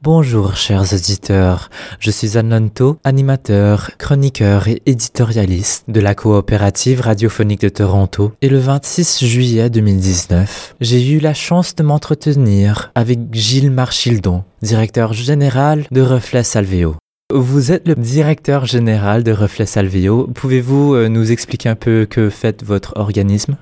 Bonjour chers auditeurs, je suis Ananto, animateur, chroniqueur et éditorialiste de la coopérative radiophonique de Toronto et le 26 juillet 2019, j'ai eu la chance de m'entretenir avec Gilles Marchildon, directeur général de Reflet Salveo. Vous êtes le directeur général de Reflet Salveo. Pouvez-vous euh, nous expliquer un peu que fait votre organisme?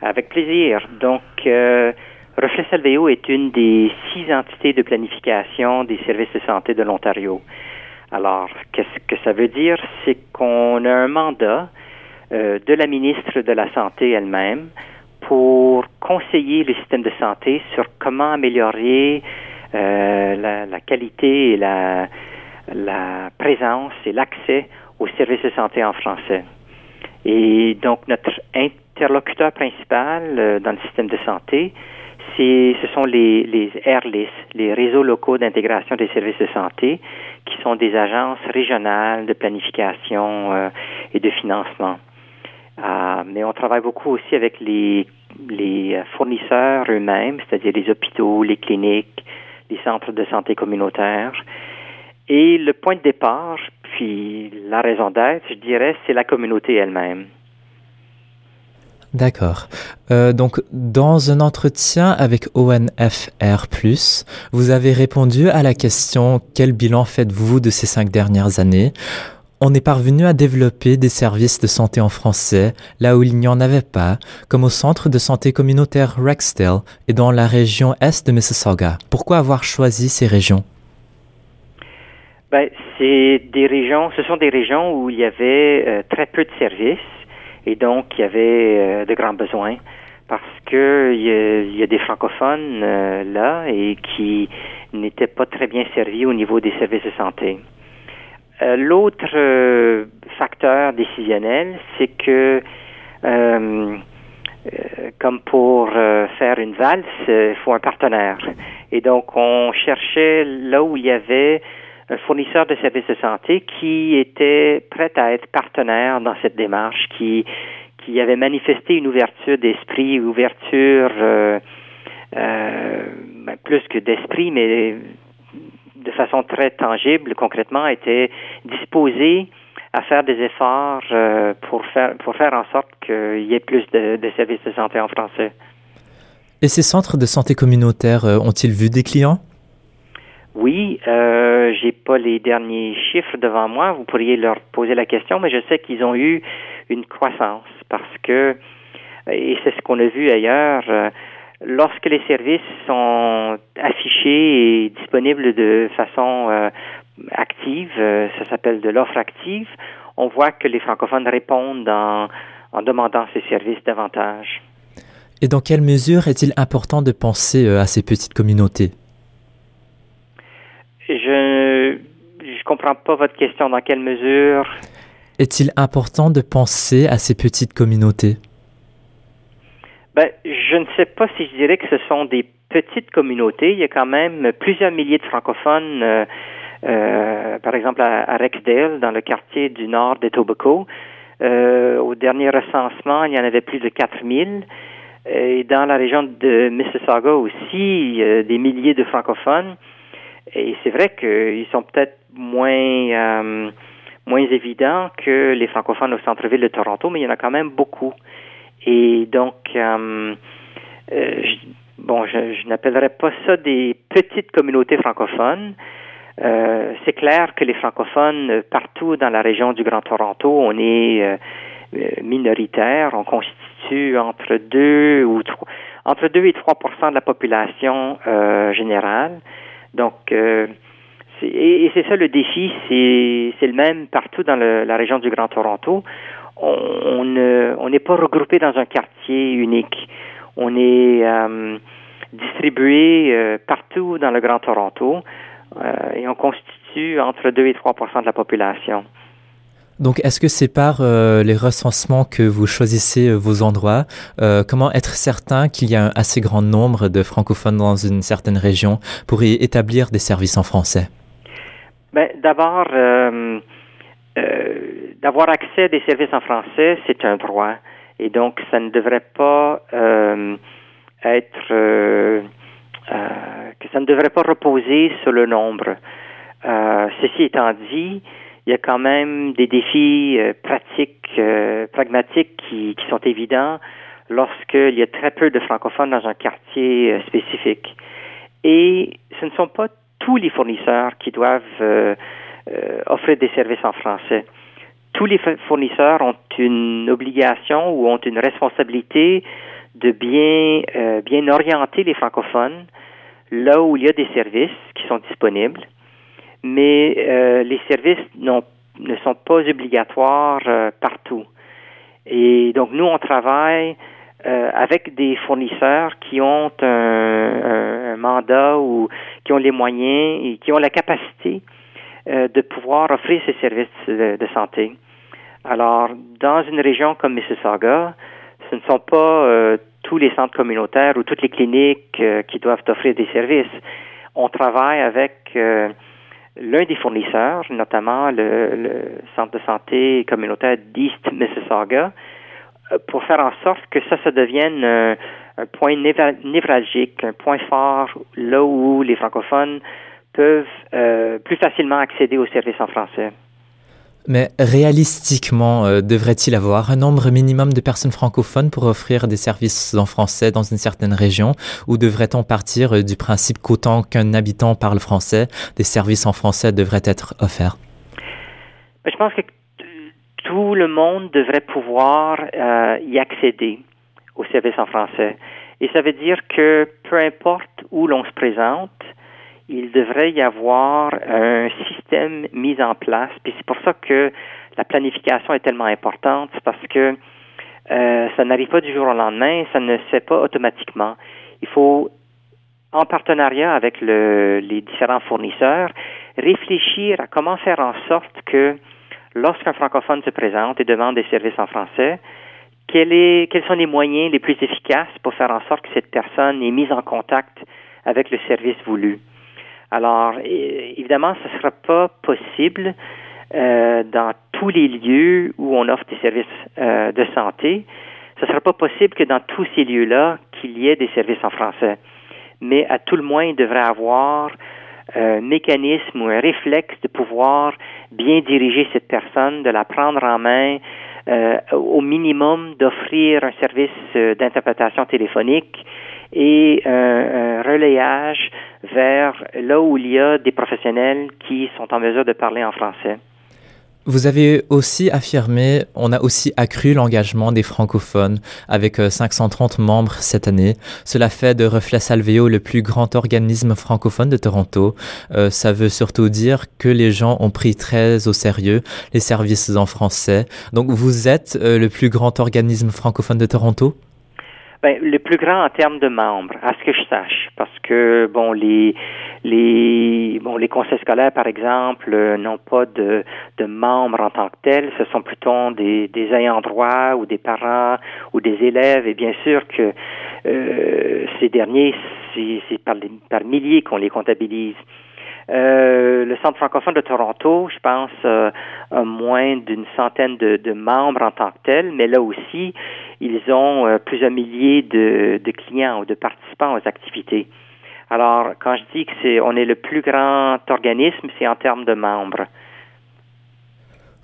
Avec plaisir. Donc, euh, Reflet Salveo est une des six entités de planification des services de santé de l'Ontario. Alors, qu'est-ce que ça veut dire? C'est qu'on a un mandat euh, de la ministre de la Santé elle-même pour conseiller le système de santé sur comment améliorer euh, la, qualité et la, la présence et l'accès aux services de santé en français. Et donc, notre interlocuteur principal euh, dans le système de santé, ce sont les, les RLIS, les réseaux locaux d'intégration des services de santé, qui sont des agences régionales de planification euh, et de financement. Euh, mais on travaille beaucoup aussi avec les, les fournisseurs eux-mêmes, c'est-à-dire les hôpitaux, les cliniques, les centres de santé communautaires. Et le point de départ, puis la raison d'être, je dirais, c'est la communauté elle-même. D'accord. Euh, donc, dans un entretien avec ONFR, vous avez répondu à la question Quel bilan faites-vous de ces cinq dernières années? On est parvenu à développer des services de santé en français là où il n'y en avait pas, comme au centre de santé communautaire Rexdale et dans la région est de Mississauga. Pourquoi avoir choisi ces régions? Ben, des régions, ce sont des régions où il y avait euh, très peu de services et donc, il y avait euh, de grands besoins parce que il y, a, des francophones euh, là et qui n'étaient pas très bien servis au niveau des services de santé. Euh, l'autre facteur décisionnel, c'est que comme pour faire une valse, il faut un partenaire. Et donc, on cherchait là où il y avait un fournisseur de services de santé qui était prêt à être partenaire dans cette démarche, qui, qui avait manifesté une ouverture d'esprit, ouverture euh, euh, ben, plus que d'esprit, mais de façon très tangible, concrètement, était disposé à faire des efforts euh, pour faire pour faire en sorte qu'il y ait plus de, de, services de santé en français. Et ces centres de santé communautaire ont-ils vu des clients? Oui, euh, j'ai pas les derniers chiffres devant moi. Vous pourriez leur poser la question, mais je sais qu'ils ont eu une croissance parce que, et c'est ce qu'on a vu ailleurs, euh, lorsque les services sont affichés et disponibles de façon euh, active, euh, ça s'appelle de l'offre active, on voit que les francophones répondent en, en demandant ces services davantage. Et dans quelle mesure est-il important de penser à ces petites communautés? Je je comprends pas votre question. Dans quelle mesure? Est-il important de penser à ces petites communautés? Ben, je ne sais pas si je dirais que ce sont des petites communautés. Il y a quand même plusieurs milliers de francophones. Euh, euh, par exemple à, Rexdale, dans le quartier du nord d'Etobicoke. Euh, au dernier recensement, il y en avait plus de 4000. Et dans la région de Mississauga aussi, des milliers de francophones. Et c'est vrai qu'ils sont peut-être moins euh, moins évidents que les francophones au centre-ville de Toronto, mais il y en a quand même beaucoup. Et donc, euh, euh, je, bon, je, je n'appellerais pas ça des petites communautés francophones. Euh, c'est clair que les francophones partout dans la région du Grand Toronto, on est euh, minoritaire, on constitue entre deux ou trois, entre 2 et 3% de la population euh, générale. Donc, euh, et, c'est ça le défi, c'est le même partout dans la région du Grand Toronto. On n'est pas regroupé dans un quartier unique. On est euh, distribué euh, partout dans le Grand Toronto et on constitue entre 2 et 3% de la population. Donc, est-ce que c'est par euh, les recensements que vous choisissez euh, vos endroits euh, Comment être certain qu'il y a un assez grand nombre de francophones dans une certaine région pour y établir des services en français? Ben, D'abord, d'avoir accès à des services en français, c'est un droit. Et donc, ça ne devrait pas être que ça ne devrait pas reposer sur le nombre. ceci étant dit, il y a quand même des défis pratiques, pragmatiques qui, qui, sont évidents lorsqu'il y a très peu de francophones dans un quartier spécifique. Et ce ne sont pas tous les fournisseurs qui doivent offrir des services en français tous les fournisseurs ont une obligation ou ont une responsabilité de bien, euh, bien orienter les francophones là où il y a des services qui sont disponibles, mais euh, les services ne sont pas obligatoires euh, partout. Et donc, nous, on travaille avec des fournisseurs qui ont un, un, mandat ou qui ont les moyens et qui ont la capacité de pouvoir offrir ces services de santé. Alors, dans une région comme Mississauga, ce ne sont pas euh, tous les centres communautaires ou toutes les cliniques euh, qui doivent offrir des services. On travaille avec euh, l'un des fournisseurs, notamment le, centre de santé communautaire d'East Mississauga, pour faire en sorte que ça, ça devienne un point névralgique, un point fort là où les francophones peuvent plus facilement accéder aux services en français. Mais réalistiquement, euh, devrait-il avoir un nombre minimum de personnes francophones pour offrir des services en français dans une certaine région? Ou devrait-on partir euh, du principe qu'autant qu'un habitant parle français, des services en français devraient être offerts? Ben, je pense que tout le monde devrait pouvoir euh, y accéder aux services en français. Et ça veut dire que peu importe où l'on se présente, il devrait y avoir un système mis en place. Puis c'est pour ça que la planification est tellement importante, parce que euh, ça n'arrive pas du jour au lendemain, ça ne se fait pas automatiquement. Il faut, en partenariat avec le, les différents fournisseurs, réfléchir à comment faire en sorte que lorsqu'un francophone se présente et demande des services en français, quels sont les moyens les plus efficaces pour faire en sorte que cette personne est mise en contact avec le service voulu? Alors, évidemment, ce ne sera pas possible euh, dans tous les lieux où on offre des services euh, de santé. Ce ne sera pas possible que dans tous ces lieux-là, qu'il y ait des services en français. Mais à tout le moins, il devrait avoir un mécanisme ou un réflexe de pouvoir bien diriger cette personne, de la prendre en main, euh, au minimum d'offrir un service d'interprétation téléphonique et un, relayage vers là où il y a des professionnels qui sont en mesure de parler en français. Vous avez aussi affirmé, on a aussi accru l'engagement des francophones avec 530 euh, membres cette année. Cela fait de Reflet Salveo le plus grand organisme francophone de Toronto. Euh, ça veut surtout dire que les gens ont pris très au sérieux les services en français. Donc vous êtes euh, le plus grand organisme francophone de Toronto? Ben, le plus grand en termes de membres, à ce que je sache, parce que bon les les bon les conseils scolaires par exemple euh, n'ont pas de de membres en tant que tels, ce sont plutôt des des ayants droit ou des parents ou des élèves et bien sûr que euh, ces derniers c'est par, par milliers qu'on les comptabilise. Euh, le Centre francophone de Toronto, je pense, euh, a moins d'une centaine de, de, membres en tant que tel, mais là aussi, ils ont euh, plusieurs milliers de, de, clients ou de participants aux activités. Alors, quand je dis que c'est, on est le plus grand organisme, c'est en termes de membres.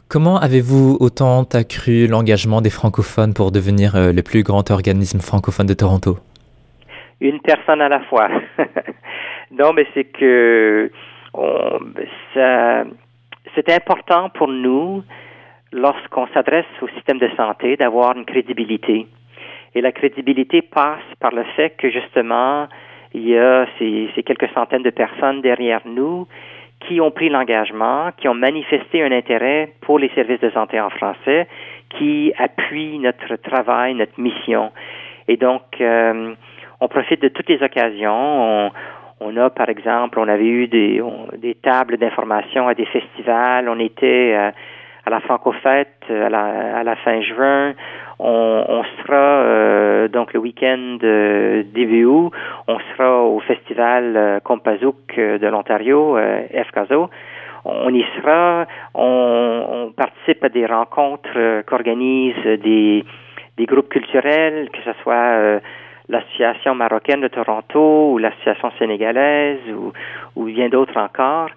Comment avez-vous autant accru l'engagement des francophones pour devenir le plus grand organisme francophone de Toronto? Une personne à la fois. non, mais c'est que c'est important pour nous, lorsqu'on s'adresse au système de santé, d'avoir une crédibilité. Et la crédibilité passe par le fait que justement, il y a ces, quelques centaines de personnes derrière nous qui ont pris l'engagement, qui ont manifesté un intérêt pour les services de santé en français, qui appuient notre travail, notre mission. Et donc, euh, on profite de toutes les occasions. On, on a, par exemple, on avait eu des, des tables d'information à des festivals. On était euh, à la Francofête à la, à la fin juin. On, on sera euh, donc le week-end euh, début août. On sera au festival euh, Compazouk de l'Ontario, FCASO. On y sera. On, on participe à des rencontres qu'organisent des, des groupes culturels, que ce soit l'association marocaine de Toronto ou l'association sénégalaise ou, ou bien d'autres encore.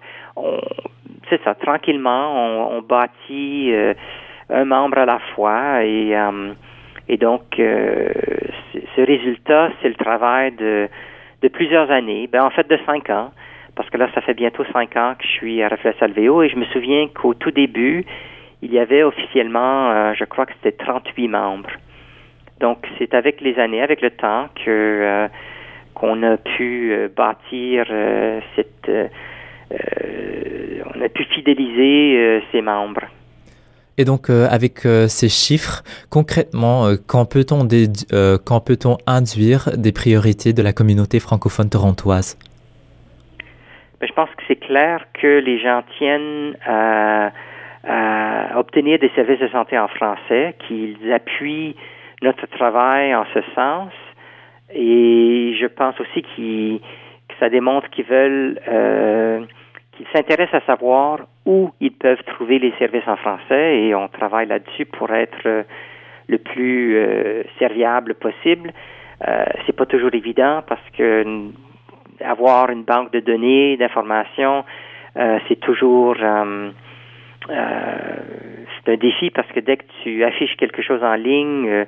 C'est ça, tranquillement, on, bâtit euh, un membre à la fois et, euh, et donc ce résultat, c'est le travail de, de plusieurs années, ben, en fait de cinq ans, parce que là, ça fait bientôt cinq ans que je suis à Reflex Alvéo et je me souviens qu'au tout début, il y avait officiellement, je crois que c'était 38 membres. Donc, c'est avec les années, avec le temps, que euh, qu'on a pu euh, bâtir euh, cette, pu fidéliser ses membres. Et donc, avec ces chiffres, concrètement, quand peut-on quand peut-on induire des priorités de la communauté francophone torontoise? Ben, je pense que c'est clair que les gens tiennent à, à obtenir des services de santé en français, qu'ils appuient notre travail en ce sens. Et je pense aussi que ça démontre qu'ils veulent, euh, qu'ils s'intéressent à savoir où ils peuvent trouver les services en français et on travaille là-dessus pour être euh, le plus euh, serviable possible. Euh, c'est pas toujours évident parce que avoir une banque de données, d'informations, euh, c'est toujours euh, c'est un défi parce que dès que tu affiches quelque chose en ligne,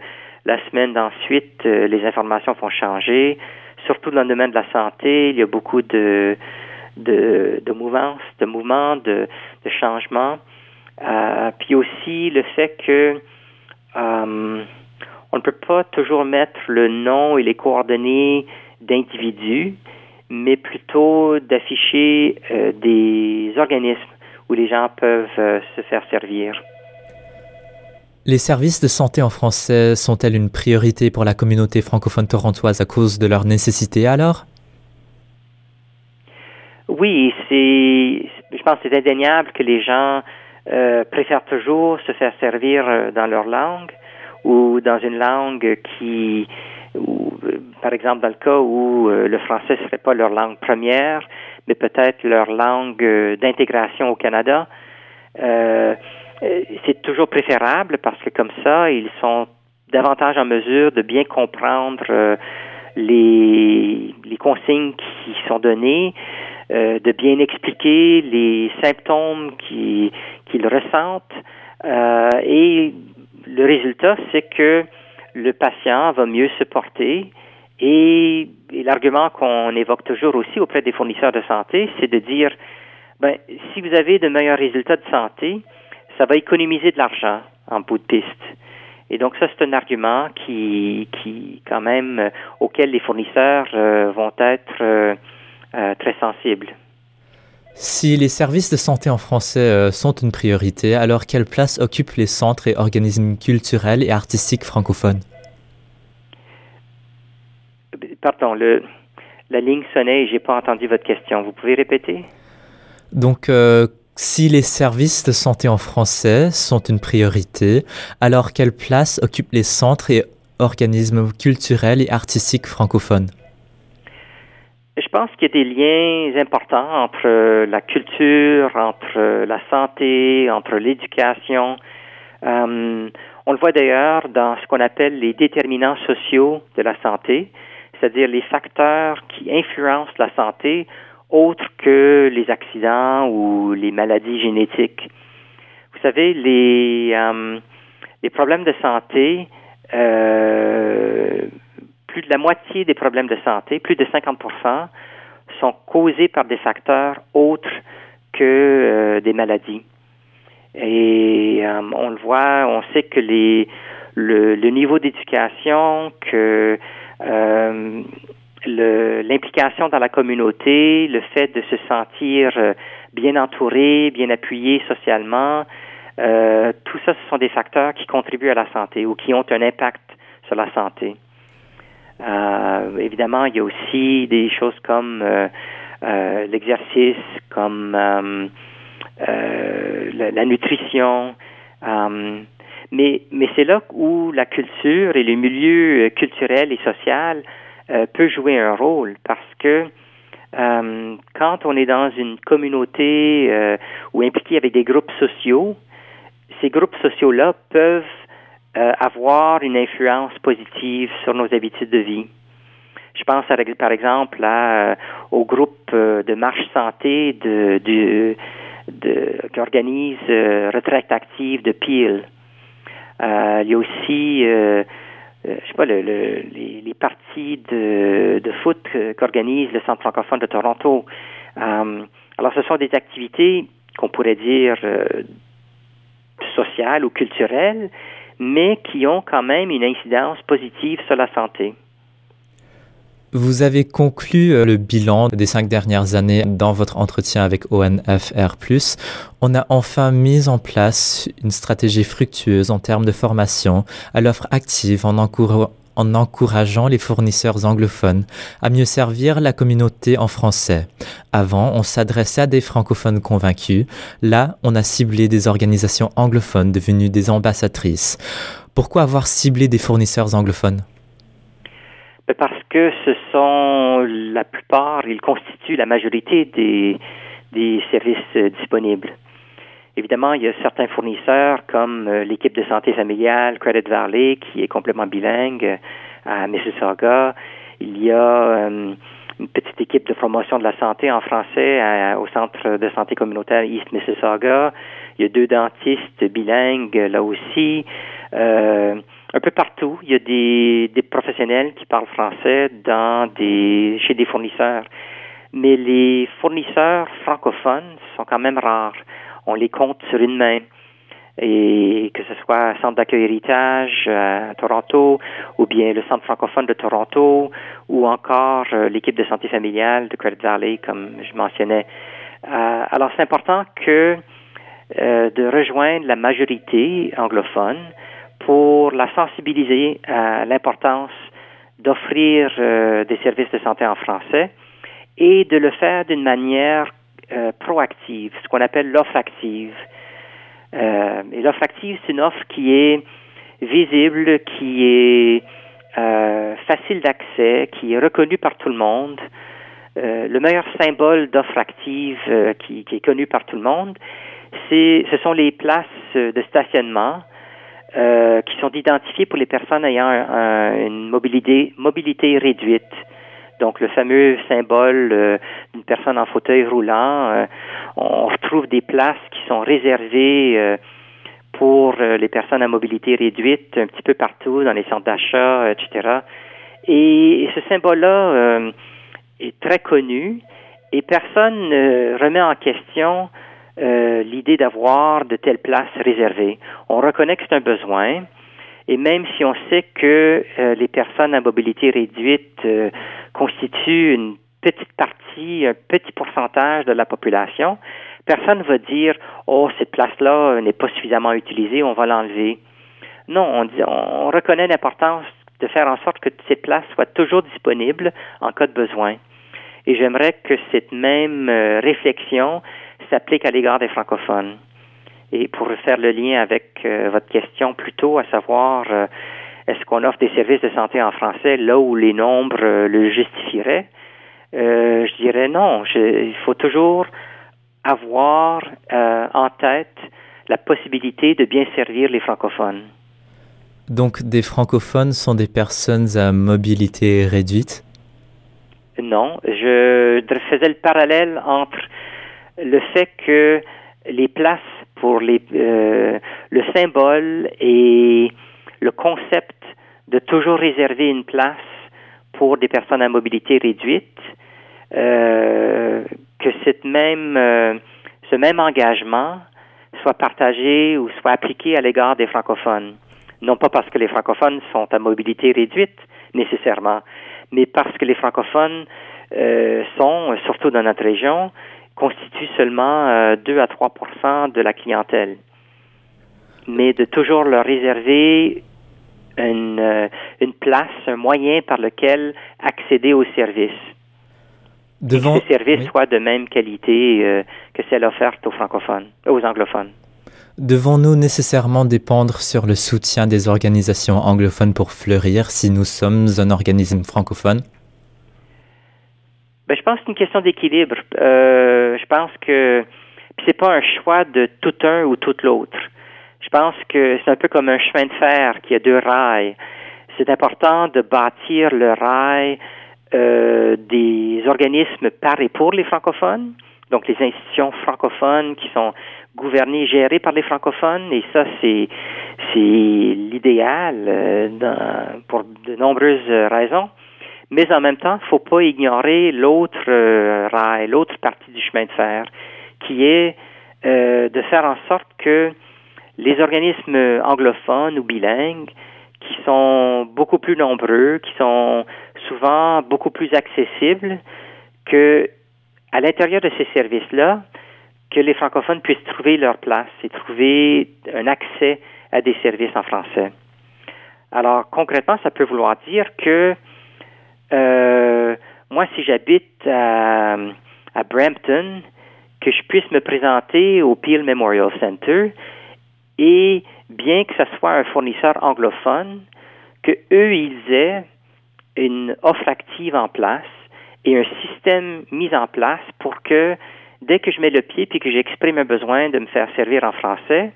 la semaine d'ensuite, euh, les informations vont changer. Surtout dans le domaine de la santé, il y a beaucoup de, de, de de mouvements, de, de changements. Euh, puis aussi le fait que euh, on ne peut pas toujours mettre le nom et les coordonnées d'individus, mais plutôt d'afficher des organismes où les gens peuvent se faire servir. Les services de santé en français sont-elles une priorité pour la communauté francophone torontoise à cause de leur nécessité alors? Oui, c'est, je pense que c'est indéniable que les gens euh, préfèrent toujours se faire servir euh, dans leur langue ou dans une langue qui, ou, euh, par exemple, dans le cas où le français serait pas leur langue première, mais peut-être leur langue d'intégration au Canada. Euh, euh, c'est toujours préférable parce que comme ça, ils sont davantage en mesure de bien comprendre euh, les, les consignes qui sont données, euh, de bien expliquer les symptômes qu'ils ressentent. et le résultat, c'est que le patient va mieux se porter. Et, et l'argument qu'on évoque toujours aussi auprès des fournisseurs de santé, c'est de dire, ben, si vous avez de meilleurs résultats de santé, ça va économiser de l'argent en bout de piste. Et donc ça, c'est un argument qui, qui quand même, euh, auquel les fournisseurs euh, vont être euh, très sensibles. Si les services de santé en français sont une priorité, alors quelle place occupent les centres et organismes culturels et artistiques francophones? Pardon, le, la ligne sonnait et j'ai pas entendu votre question. Vous pouvez répéter? Donc, si les services de santé en français sont une priorité, alors quelle place occupent les centres et organismes culturels et artistiques francophones? Je pense qu'il y a des liens importants entre la culture, entre la santé, entre l'éducation. Euh, on le voit d'ailleurs dans ce qu'on appelle les déterminants sociaux de la santé, c'est-à-dire les facteurs qui influencent la santé autres que les accidents ou les maladies génétiques. Vous savez, les, euh, les problèmes de santé, euh, plus de la moitié des problèmes de santé, plus de 50% sont causés par des facteurs autres que euh, des maladies. Et on le voit, on sait que les, le, niveau d'éducation, que l'implication dans la communauté, le fait de se sentir euh, bien entouré, bien appuyé socialement, euh, tout ça, ce sont des facteurs qui contribuent à la santé ou qui ont un impact sur la santé. Euh, évidemment, il y a aussi des choses comme l'exercice, comme la, la, nutrition. mais mais c'est là où la culture et le milieu culturel et social euh, peut jouer un rôle parce que euh, quand on est dans une communauté euh, ou impliqué avec des groupes sociaux, ces groupes sociaux-là peuvent avoir une influence positive sur nos habitudes de vie. Je pense par exemple à, au groupe de marche santé de, de, de qui organise retraite active de Peel. il y a aussi je sais pas, le, les, parties de foot qu'organise le Centre francophone de Toronto. alors, ce sont des activités qu'on pourrait dire sociales ou culturelles, mais qui ont quand même une incidence positive sur la santé. Vous avez conclu euh, le bilan des cinq dernières années dans votre entretien avec ONFR. On a enfin mis en place une stratégie fructueuse en termes de formation à l'offre active en, en encourageant les fournisseurs anglophones à mieux servir la communauté en français. Avant, on s'adressait à des francophones convaincus. Là, on a ciblé des organisations anglophones devenues des ambassadrices. Pourquoi avoir ciblé des fournisseurs anglophones? Parce que ce sont la plupart, ils constituent la majorité des, des services disponibles. Évidemment, il y a certains fournisseurs comme euh, l'équipe de santé familiale Credit Valley qui est complètement bilingue euh, à Mississauga. Il y a euh, une petite équipe de promotion de la santé en français au centre de santé communautaire East Mississauga. Il y a deux dentistes bilingues là aussi. un peu partout, il y a des, des professionnels qui parlent français dans des chez des fournisseurs. Mais les fournisseurs francophones sont quand même rares on les compte sur une main. Et que ce soit Centre d'accueil héritage euh, à Toronto, ou bien le Centre francophone de Toronto, ou encore euh, l'équipe de santé familiale de Credit Valley, comme je mentionnais. Euh, alors, c'est important que de rejoindre la majorité anglophone pour la sensibiliser à l'importance d'offrir des services de santé en français et de le faire d'une manière euh, proactive, ce qu'on appelle l'offre active. Euh, et l'offre active, c'est une offre qui est visible, qui est euh, facile d'accès, qui est reconnue par tout le monde. le meilleur symbole d'offre active qui, est connu par tout le monde, c'est, ce sont les places de stationnement qui sont identifiées pour les personnes ayant une mobilité réduite. Donc le fameux symbole euh, d'une personne en fauteuil roulant, euh, on retrouve des places qui sont réservées euh, pour les personnes à mobilité réduite un petit peu partout dans les centres d'achat, etc. Et, ce symbole-là est très connu et personne ne remet en question l'idée d'avoir de telles places réservées. On reconnaît que c'est un besoin. Et même si on sait que les personnes à mobilité réduite constitue une petite partie, un petit pourcentage de la population, personne ne va dire Oh, cette place-là n'est pas suffisamment utilisée, on va l'enlever. Non, on, dit, on reconnaît l'importance de faire en sorte que ces places soient toujours disponibles en cas de besoin. Et j'aimerais que cette même euh, réflexion s'applique à l'égard des francophones. Et pour faire le lien avec euh, votre question plus tôt, à savoir euh, est-ce qu'on offre des services de santé en français là où les nombres euh, le justifieraient? Je dirais non. il faut toujours avoir en tête la possibilité de bien servir les francophones. Donc des francophones sont des personnes à mobilité réduite? Non, je faisais le parallèle entre le fait que les places pour les le symbole et le concept de toujours réserver une place pour des personnes à mobilité réduite, euh, que cette même, euh, ce même engagement soit partagé ou soit appliqué à l'égard des francophones. Non pas parce que les francophones sont à mobilité réduite nécessairement, mais parce que les francophones euh, sont, surtout dans notre région, constituent seulement 2 à 3% de la clientèle. Mais de toujours leur réserver une, euh, une place, un moyen par lequel accéder aux services. Devant... Et que ces services soient de même qualité euh, que celle offerte aux francophones, aux anglophones. Devons-nous nécessairement dépendre sur le soutien des organisations anglophones pour fleurir si nous sommes un organisme francophone? Ben, je pense que c'est une question d'équilibre. Euh, je pense que c'est pas un choix de tout un ou tout l'autre. Je pense que c'est un peu comme un chemin de fer qui a deux rails. C'est important de bâtir le rail euh, des organismes par et pour les francophones, donc les institutions francophones qui sont gouvernées et gérées par les francophones, et ça, c'est, l'idéal euh, pour de nombreuses raisons. Mais en même temps, faut pas ignorer l'autre euh, rail, l'autre partie du chemin de fer, qui est euh, de faire en sorte que les organismes anglophones ou bilingues, qui sont beaucoup plus nombreux, qui sont souvent beaucoup plus accessibles, que à l'intérieur de ces services-là, que les francophones puissent trouver leur place et trouver un accès à des services en français. Alors concrètement, ça peut vouloir dire que euh, moi, si j'habite à, à Brampton, que je puisse me présenter au Peel Memorial Center et bien que ce soit un fournisseur anglophone, que eux ils aient une offre active en place et un système mis en place pour que dès que je mets le pied puis que j'exprime un besoin de me faire servir en français,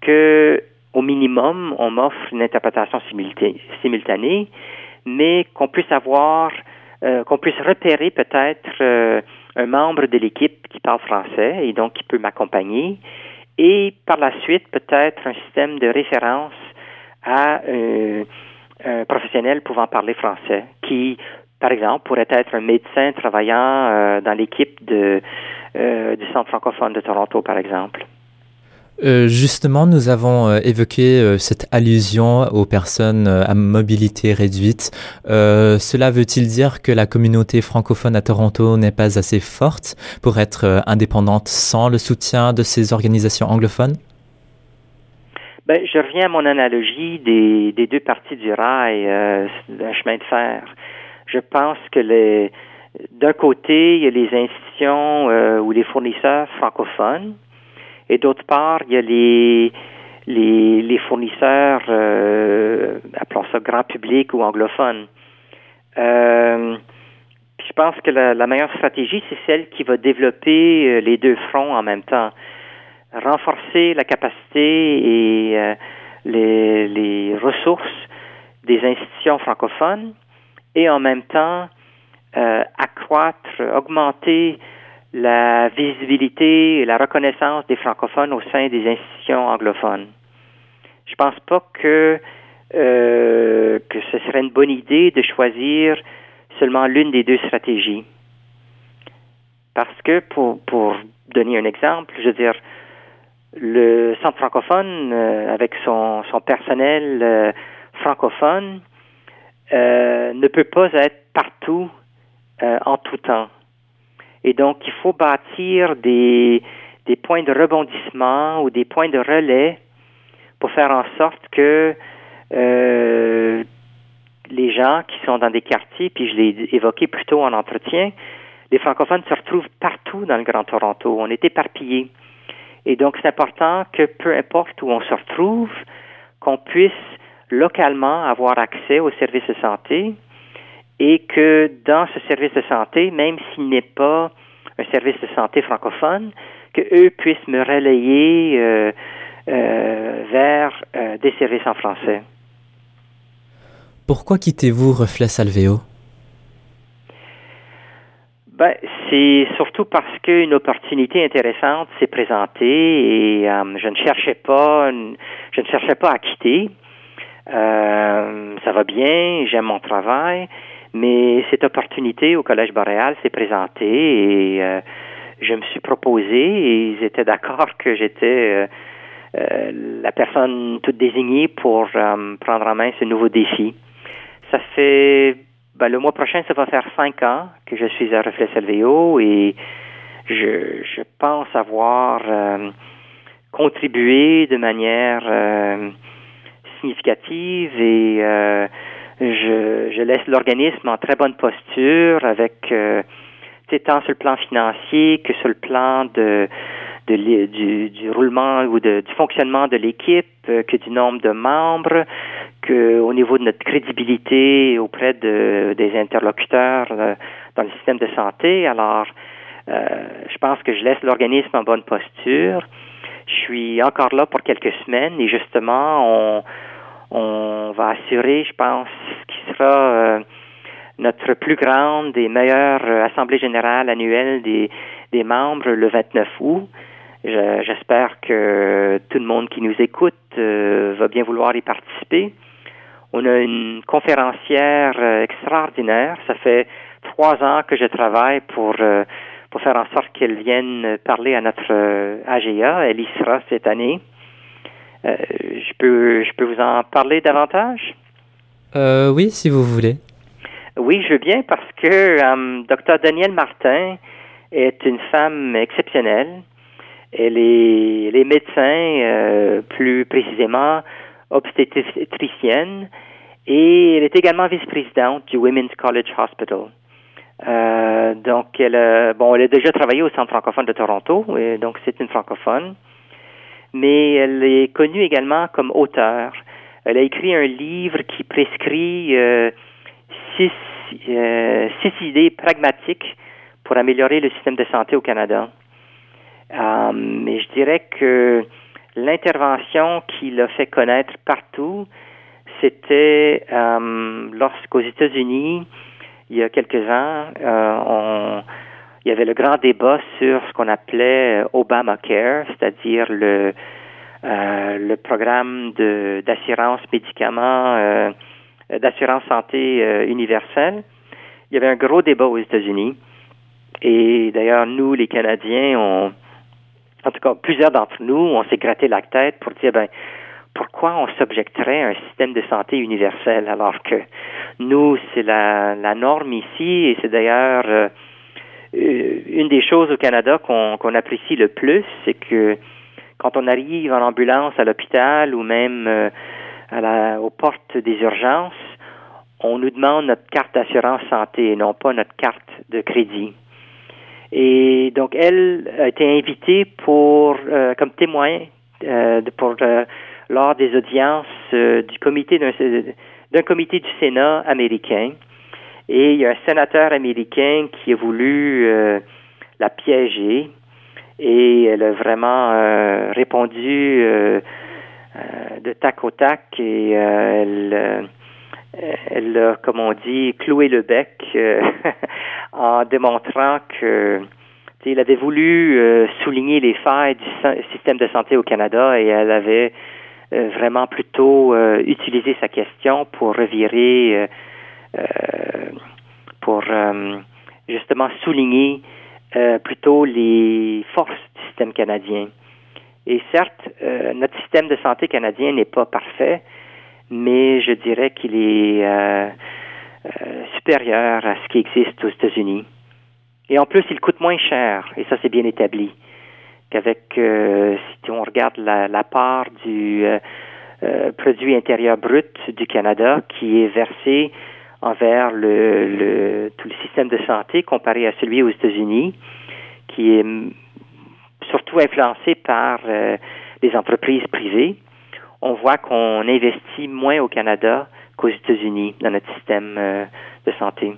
que au minimum on m'offre une interprétation simultanée, mais qu'on puisse avoir, euh, qu'on puisse repérer peut-être euh, un membre de l'équipe qui parle français et donc qui peut m'accompagner, et par la suite peut-être un système de référence à euh, un professionnel pouvant parler français qui par exemple, pourrait être un médecin travaillant dans l'équipe de, du Centre francophone de Toronto, par exemple. Euh, justement, nous avons euh, évoqué euh, cette allusion aux personnes à mobilité réduite. cela veut-il dire que la communauté francophone à Toronto n'est pas assez forte pour être indépendante sans le soutien de ces organisations anglophones? Ben, je reviens à mon analogie des, des deux parties du rail d'un chemin de fer. Je pense que les d'un côté, il y a les institutions ou les fournisseurs francophones et d'autre part, il y a les, les, les fournisseurs, euh, appelons ça grand public ou anglophone. Euh, je pense que la, la meilleure stratégie, c'est celle qui va développer euh, les deux fronts en même temps. Renforcer la capacité et euh, les, les ressources des institutions francophones et en même temps euh, accroître, augmenter la visibilité et la reconnaissance des francophones au sein des institutions anglophones. Je pense pas que euh, que ce serait une bonne idée de choisir seulement l'une des deux stratégies. Parce que pour, pour donner un exemple, je veux dire, le centre francophone, euh, avec son, son personnel euh, francophone, ne peut pas être partout en tout temps. Et donc, il faut bâtir des, points de rebondissement ou des points de relais pour faire en sorte que euh, les gens qui sont dans des quartiers, puis je l'ai évoqué plus tôt en entretien, les francophones se retrouvent partout dans le Grand Toronto. On est éparpillés. Et donc, c'est important que peu importe où on se retrouve, qu'on puisse localement avoir accès aux services de santé, et que dans ce service de santé, même s'il n'est pas un service de santé francophone, que eux puissent me relayer euh, euh, vers euh, des services en français. Pourquoi quittez-vous Reflet Salvéo? Ben, c'est surtout parce qu'une opportunité intéressante s'est présentée et je ne cherchais pas, je ne cherchais pas à quitter. ça va bien, j'aime mon travail, mais cette opportunité au Collège boréal s'est présentée et euh, je me suis proposé et ils étaient d'accord que j'étais euh, euh, la personne toute désignée pour prendre en main ce nouveau défi. Ça fait ben, le mois prochain, ça va faire cinq ans que je suis à Reflet Salvéo et je, je pense avoir contribué de manière significative et je, je laisse l'organisme en très bonne posture avec euh, tant sur le plan financier que sur le plan de, de du, du, roulement ou de, du fonctionnement de l'équipe, euh, que du nombre de membres, que au niveau de notre crédibilité auprès de, des interlocuteurs euh, dans le système de santé. Alors, euh, je pense que je laisse l'organisme en bonne posture. Je suis encore là pour quelques semaines et justement, on, on va assurer, je pense, ce qui sera euh, notre plus grande et meilleure assemblée générale annuelle des, des membres le 29 août. J'espère que tout le monde qui nous écoute va bien vouloir y participer. On a une conférencière extraordinaire. Ça fait trois ans que je travaille pour pour faire en sorte qu'elle vienne parler à notre AGA. Elle y sera cette année. Euh, je peux je peux vous en parler davantage? Euh, oui, si vous voulez. Oui, je veux bien parce que euh, Dr. Danielle Martin est une femme exceptionnelle. Elle est, elle est médecin, plus précisément obstétricienne, et elle est également vice-présidente du Women's College Hospital. donc, elle, bon, elle a déjà travaillé au Centre francophone de Toronto, et donc c'est une francophone mais elle est connue également comme auteure. Elle a écrit un livre qui prescrit euh, six, euh, six, idées pragmatiques pour améliorer le système de santé au Canada. Mais je dirais que l'intervention qui l'a fait connaître partout, c'était lorsqu'aux États-Unis, il y a quelques ans, on, il y avait le grand débat sur ce qu'on appelait euh, Obamacare, c'est-à-dire le, euh, le programme d'assurance médicaments, euh, d'assurance santé universelle. Il y avait un gros débat aux États-Unis. Et d'ailleurs, nous, les Canadiens, on, en tout cas, plusieurs d'entre nous, on s'est gratté la tête pour dire, ben, pourquoi on s'objecterait à un système de santé universel alors que nous, c'est la, la norme ici et c'est d'ailleurs euh, une des choses au Canada qu'on apprécie le plus, c'est que quand on arrive en ambulance à l'hôpital ou même euh, à la, aux portes des urgences, on nous demande notre carte d'assurance santé et non pas notre carte de crédit. Et donc, elle a été invitée pour, euh, comme témoin pour, lors des audiences du comité d'un comité du Sénat américain et il y a un sénateur américain qui a voulu euh, la piéger. Et elle a vraiment euh, répondu euh, de tac au tac. Et elle, elle a, comme on dit, cloué le bec en démontrant que il avait voulu souligner les failles du système de santé au Canada et elle avait vraiment plutôt utilisé sa question pour revirer euh, pour euh, justement souligner euh, plutôt les forces du système canadien. Et certes, notre système de santé canadien n'est pas parfait, mais je dirais qu'il est supérieur à ce qui existe aux États-Unis. Et en plus, il coûte moins cher, et ça c'est bien établi, qu'avec, si on regarde la part du produit intérieur brut du Canada qui est versé envers le, le, tout le système de santé comparé à celui aux États-Unis, qui est surtout influencé par euh, les entreprises privées. On voit qu'on investit moins au Canada qu'aux États-Unis dans notre système euh, de santé.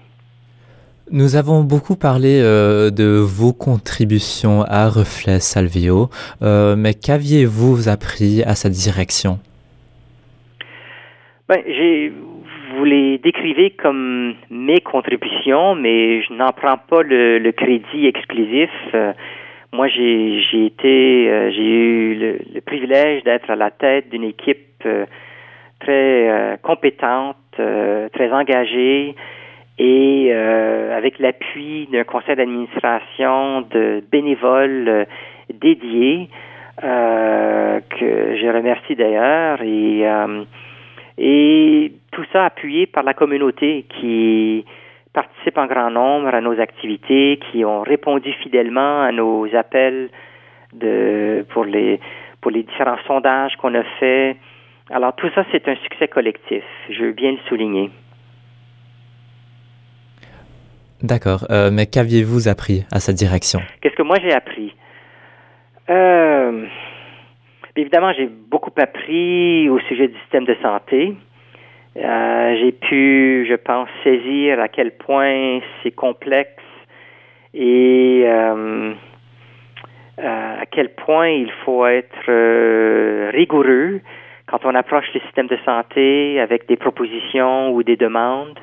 Nous avons beaucoup parlé euh, de vos contributions à Reflet Salvio, mais qu'aviez-vous appris à sa direction? Ben, j'ai vous les décrivez comme mes contributions, mais je n'en prends pas le, crédit exclusif. Euh, moi, j'ai, été, euh, j'ai eu le, privilège d'être à la tête d'une équipe euh, très compétente, très engagée, et avec l'appui d'un conseil d'administration de bénévoles dédiés que je remercie d'ailleurs et et tout ça appuyé par la communauté qui participe en grand nombre à nos activités, qui ont répondu fidèlement à nos appels de, pour, les, pour les différents sondages qu'on a faits. Alors tout ça, c'est un succès collectif. Je veux bien le souligner. D'accord. Euh, mais qu'aviez-vous appris à cette direction? Qu'est-ce que moi j'ai appris? Euh, Évidemment, j'ai beaucoup appris au sujet du système de santé. Euh, j'ai pu, je pense, saisir à quel point c'est complexe et euh, euh, à quel point il faut être rigoureux quand on approche les systèmes de santé avec des propositions ou des demandes.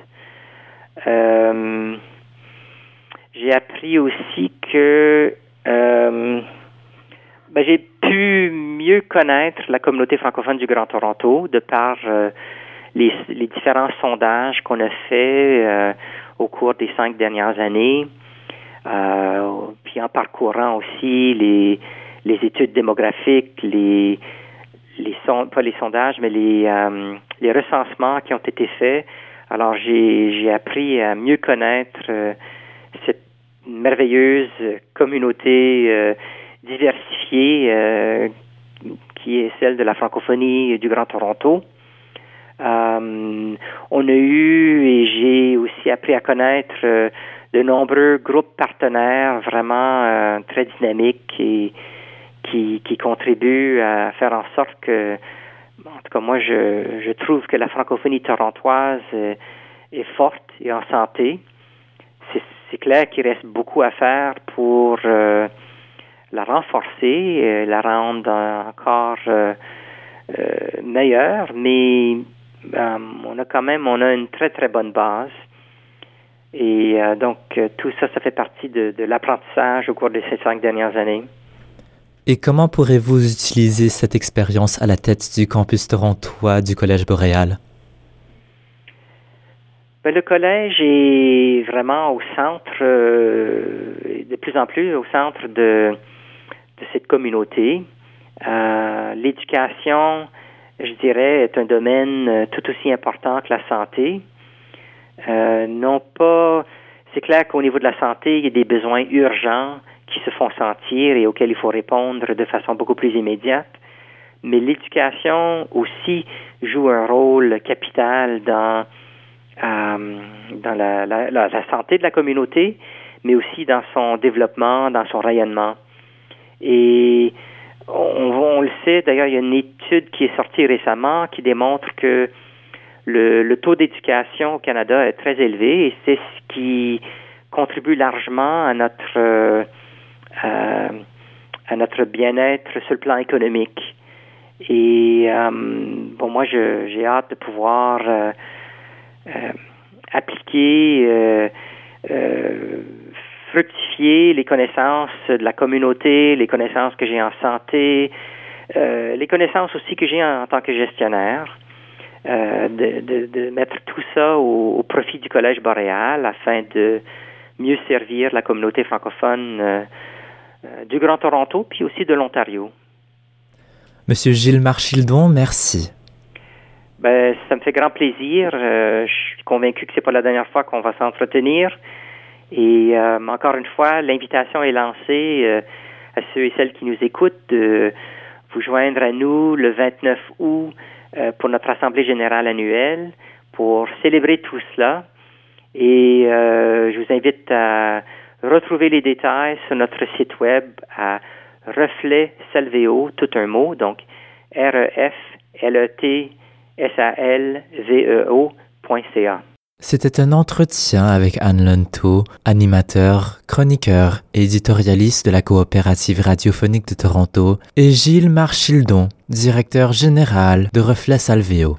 J'ai appris aussi que ben, j'ai pu mieux connaître la communauté francophone du Grand Toronto de par euh, les, les, différents sondages qu'on a faits au cours des cinq dernières années, puis en parcourant aussi les, les études démographiques, les, les pas les sondages, mais les, les recensements qui ont été faits. Alors j'ai appris à mieux connaître cette merveilleuse communauté euh, diversifiée euh, qui est celle de la francophonie du Grand Toronto. Euh, on a eu et j'ai aussi appris à connaître de nombreux groupes partenaires vraiment très dynamiques et qui, qui contribuent à faire en sorte que, en tout cas moi je, je trouve que la francophonie torontoise est forte et en santé c'est clair qu'il reste beaucoup à faire pour euh, la renforcer, et la rendre encore euh, euh, meilleure, mais on a quand même on a une très très bonne base. Et donc tout ça, ça fait partie de, de l'apprentissage au cours de ces cinq dernières années. Et comment pourrez-vous utiliser cette expérience à la tête du campus torontois du Collège boréal? Ben, le collège est vraiment au centre, euh, de plus en plus au centre de, de cette communauté. Euh, l'éducation, je dirais, est un domaine euh, tout aussi important que la santé. non pas, c'est clair qu'au niveau de la santé, il y a des besoins urgents qui se font sentir et auxquels il faut répondre de façon beaucoup plus immédiate. Mais l'éducation aussi joue un rôle capital dans euh, dans la, la, la, santé de la communauté, mais aussi dans son développement, dans son rayonnement. Et on, on le sait, d'ailleurs, il y a une étude qui est sortie récemment qui démontre que le, le taux d'éducation au Canada est très élevé et c'est ce qui contribue largement à notre euh, à notre bien-être sur le plan économique. Et euh, bon, moi, j'ai hâte de pouvoir euh, euh, appliquer, euh, euh, fructifier les connaissances de la communauté, les connaissances que j'ai en santé, les connaissances aussi que j'ai en, tant que gestionnaire. de, de, de, mettre tout ça au, profit du Collège boréal afin de mieux servir la communauté francophone du Grand Toronto, puis aussi de l'Ontario. Monsieur Gilles Marchildon, merci. Ben, ça me fait grand plaisir. Euh, je suis convaincu que c'est pas la dernière fois qu'on va s'entretenir. Et euh, encore une fois, l'invitation est lancée euh, à ceux et celles qui nous écoutent de vous joindre à nous le 29 août pour notre assemblée générale annuelle pour célébrer tout cela. Et je vous invite à retrouver les détails sur notre site web à reflet salveo, tout un mot, donc R-E-F-L-E-T S-A-L-V-E-O.ca. C'était un entretien avec Anne Lunto, animateur, chroniqueur et éditorialiste de la coopérative radiophonique de Toronto, et Gilles Marchildon, directeur général de Reflet Salveo.